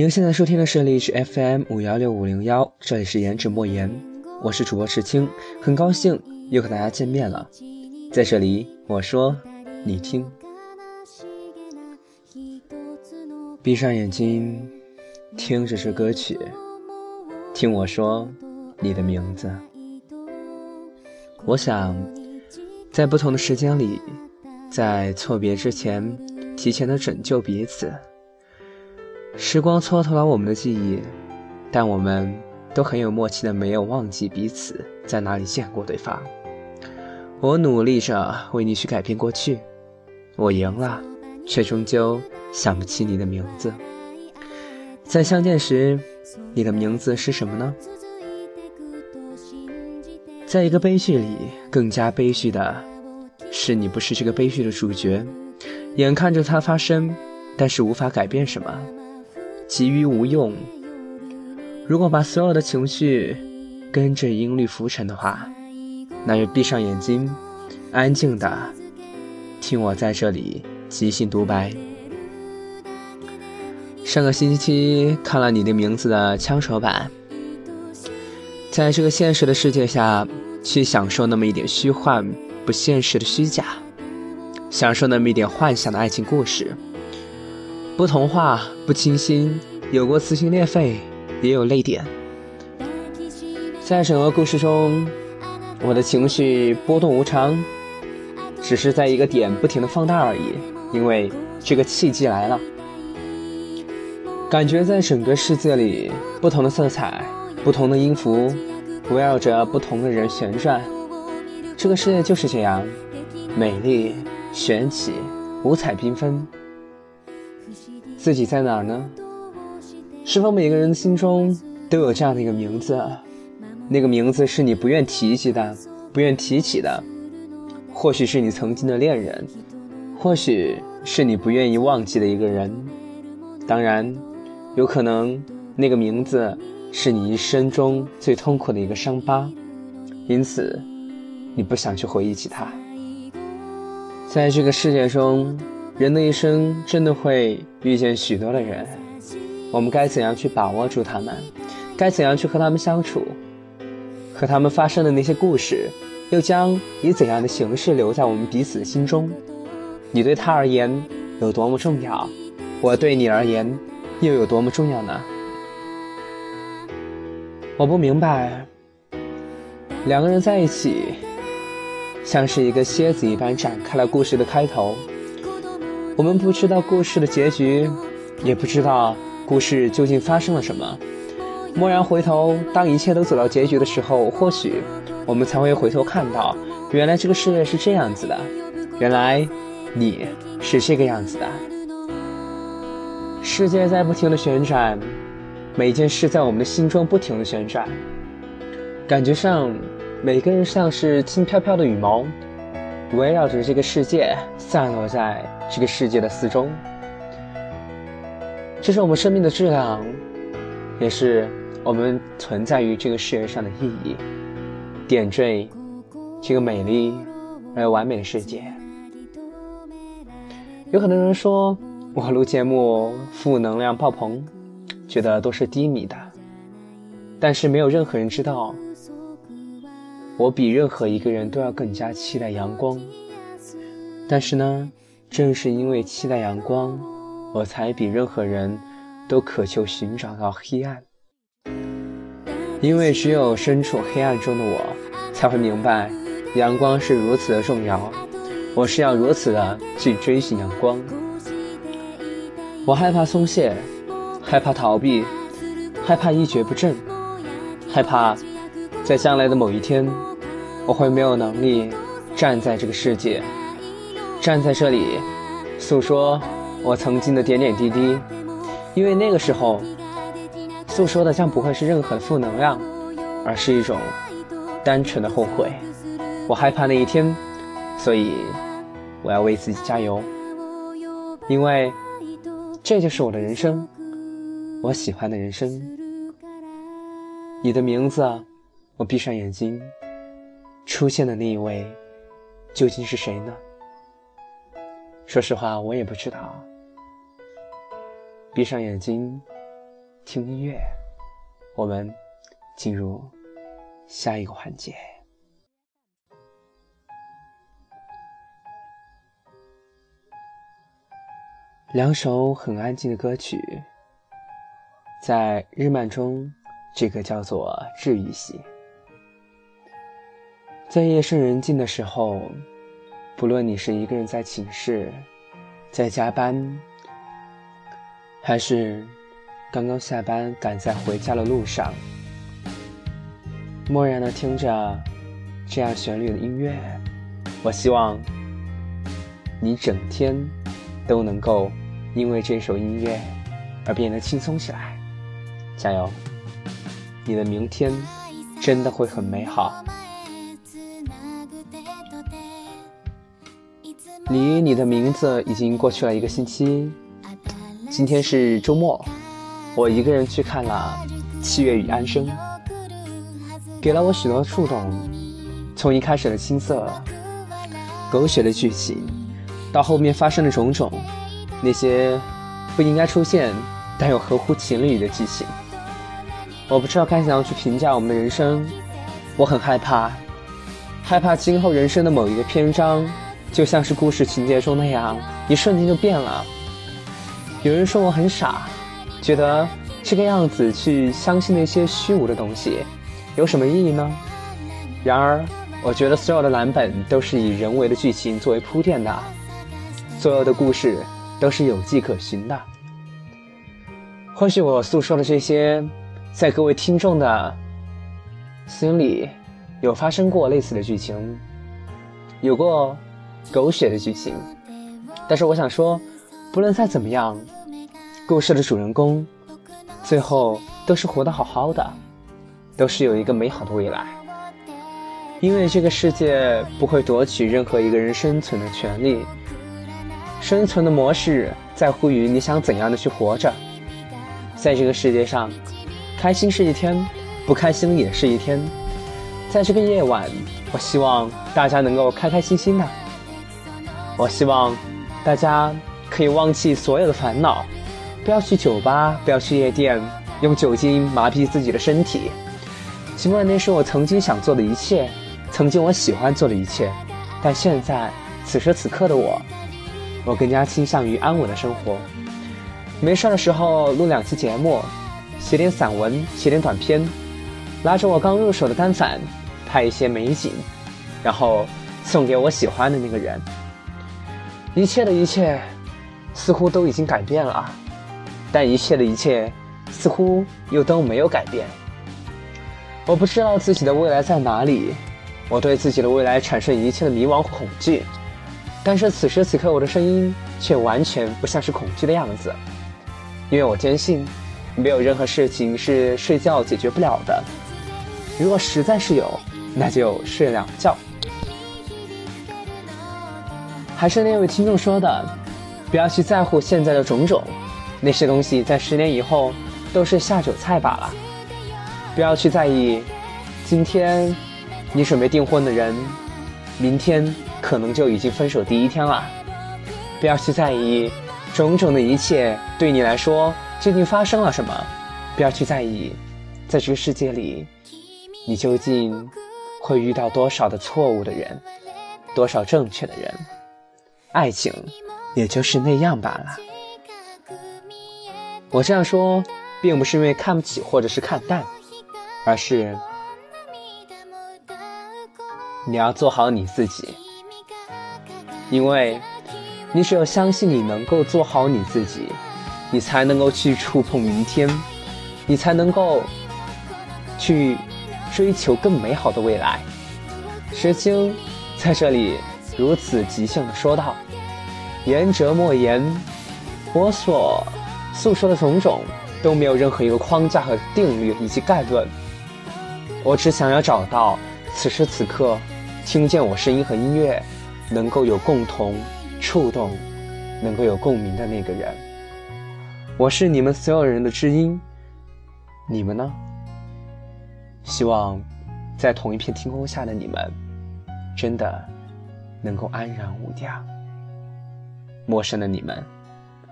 您现在收听的是荔枝 FM 五幺六五零幺，这里是颜值莫言，我是主播赤青，很高兴又和大家见面了。在这里，我说你听，闭上眼睛，听这首歌曲，听我说你的名字。我想，在不同的时间里，在错别之前，提前的拯救彼此。时光蹉跎了我们的记忆，但我们都很有默契的没有忘记彼此在哪里见过对方。我努力着为你去改变过去，我赢了，却终究想不起你的名字。在相见时，你的名字是什么呢？在一个悲剧里，更加悲剧的是你不是这个悲剧的主角，眼看着它发生，但是无法改变什么。急于无用。如果把所有的情绪跟着音律浮沉的话，那就闭上眼睛，安静的听我在这里即兴独白。上个星期看了你的名字的枪手版，在这个现实的世界下去享受那么一点虚幻不现实的虚假，享受那么一点幻想的爱情故事。不童话，不清新，有过撕心裂肺，也有泪点。在整个故事中，我的情绪波动无常，只是在一个点不停的放大而已。因为这个契机来了，感觉在整个世界里，不同的色彩，不同的音符，围绕着不同的人旋转。这个世界就是这样，美丽、玄奇、五彩缤纷。自己在哪儿呢？是否每个人的心中都有这样的一个名字？那个名字是你不愿提及的，不愿提起的。或许是你曾经的恋人，或许是你不愿意忘记的一个人。当然，有可能那个名字是你一生中最痛苦的一个伤疤，因此你不想去回忆起它。在这个世界中。人的一生真的会遇见许多的人，我们该怎样去把握住他们？该怎样去和他们相处？和他们发生的那些故事，又将以怎样的形式留在我们彼此的心中？你对他而言有多么重要？我对你而言又有多么重要呢？我不明白，两个人在一起，像是一个蝎子一般展开了故事的开头。我们不知道故事的结局，也不知道故事究竟发生了什么。蓦然回头，当一切都走到结局的时候，或许我们才会回头看到，原来这个世界是这样子的，原来你是这个样子的。世界在不停的旋转，每件事在我们的心中不停的旋转，感觉上每个人像是轻飘飘的羽毛。围绕着这个世界，散落在这个世界的四周。这是我们生命的质量，也是我们存在于这个世界上的意义，点缀这个美丽而又完美的世界。有很多人说我录节目负能量爆棚，觉得都是低迷的，但是没有任何人知道。我比任何一个人都要更加期待阳光，但是呢，正是因为期待阳光，我才比任何人都渴求寻找到黑暗。因为只有身处黑暗中的我，才会明白阳光是如此的重要。我是要如此的去追寻阳光。我害怕松懈，害怕逃避，害怕一蹶不振，害怕在将来的某一天。我会没有能力站在这个世界，站在这里诉说我曾经的点点滴滴，因为那个时候诉说的将不会是任何的负能量，而是一种单纯的后悔。我害怕那一天，所以我要为自己加油，因为这就是我的人生，我喜欢的人生。你的名字，我闭上眼睛。出现的那一位，究竟是谁呢？说实话，我也不知道。闭上眼睛，听音乐。我们进入下一个环节。两首很安静的歌曲，在日漫中，这个叫做治愈系。在夜深人静的时候，不论你是一个人在寝室，在加班，还是刚刚下班赶在回家的路上，默然的听着这样旋律的音乐，我希望你整天都能够。因为这首音乐而变得轻松起来，加油！你的明天真的会很美好。离你的名字已经过去了一个星期，今天是周末，我一个人去看了《七月与安生》，给了我许多触动。从一开始的青涩、狗血的剧情，到后面发生的种种。那些不应该出现但又合乎情理的剧情，我不知道该怎样去评价我们的人生。我很害怕，害怕今后人生的某一个篇章，就像是故事情节中那样，一瞬间就变了。有人说我很傻，觉得这个样子去相信那些虚无的东西，有什么意义呢？然而，我觉得所有的蓝本都是以人为的剧情作为铺垫的，所有的故事。都是有迹可循的。或许我诉说的这些，在各位听众的心里有发生过类似的剧情，有过狗血的剧情。但是我想说，不论再怎么样，故事的主人公最后都是活得好好的，都是有一个美好的未来。因为这个世界不会夺取任何一个人生存的权利。生存的模式在乎于你想怎样的去活着，在这个世界上，开心是一天，不开心也是一天。在这个夜晚，我希望大家能够开开心心的。我希望大家可以忘记所有的烦恼，不要去酒吧，不要去夜店，用酒精麻痹自己的身体。尽管那是我曾经想做的一切，曾经我喜欢做的一切，但现在此时此刻的我。我更加倾向于安稳的生活，没事的时候录两期节目，写点散文，写点短篇，拿着我刚入手的单反，拍一些美景，然后送给我喜欢的那个人。一切的一切，似乎都已经改变了，但一切的一切，似乎又都没有改变。我不知道自己的未来在哪里，我对自己的未来产生一切的迷茫和恐惧。但是此时此刻，我的声音却完全不像是恐惧的样子，因为我坚信，没有任何事情是睡觉解决不了的。如果实在是有，那就睡两觉。还是那位听众说的，不要去在乎现在的种种，那些东西在十年以后都是下酒菜罢了。不要去在意，今天你准备订婚的人，明天。可能就已经分手第一天了，不要去在意种种的一切对你来说究竟发生了什么，不要去在意，在这个世界里，你究竟会遇到多少的错误的人，多少正确的人，爱情也就是那样罢了。我这样说，并不是因为看不起或者是看淡，而是你要做好你自己。因为，你只有相信你能够做好你自己，你才能够去触碰明天，你才能够去追求更美好的未来。石青在这里如此即兴的说道：“言者莫言，我所诉说的种种都没有任何一个框架和定律以及概论，我只想要找到此时此刻听见我声音和音乐。”能够有共同触动，能够有共鸣的那个人，我是你们所有人的知音。你们呢？希望在同一片天空下的你们，真的能够安然无恙。陌生的你们，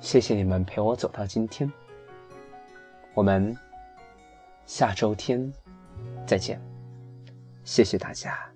谢谢你们陪我走到今天。我们下周天再见，谢谢大家。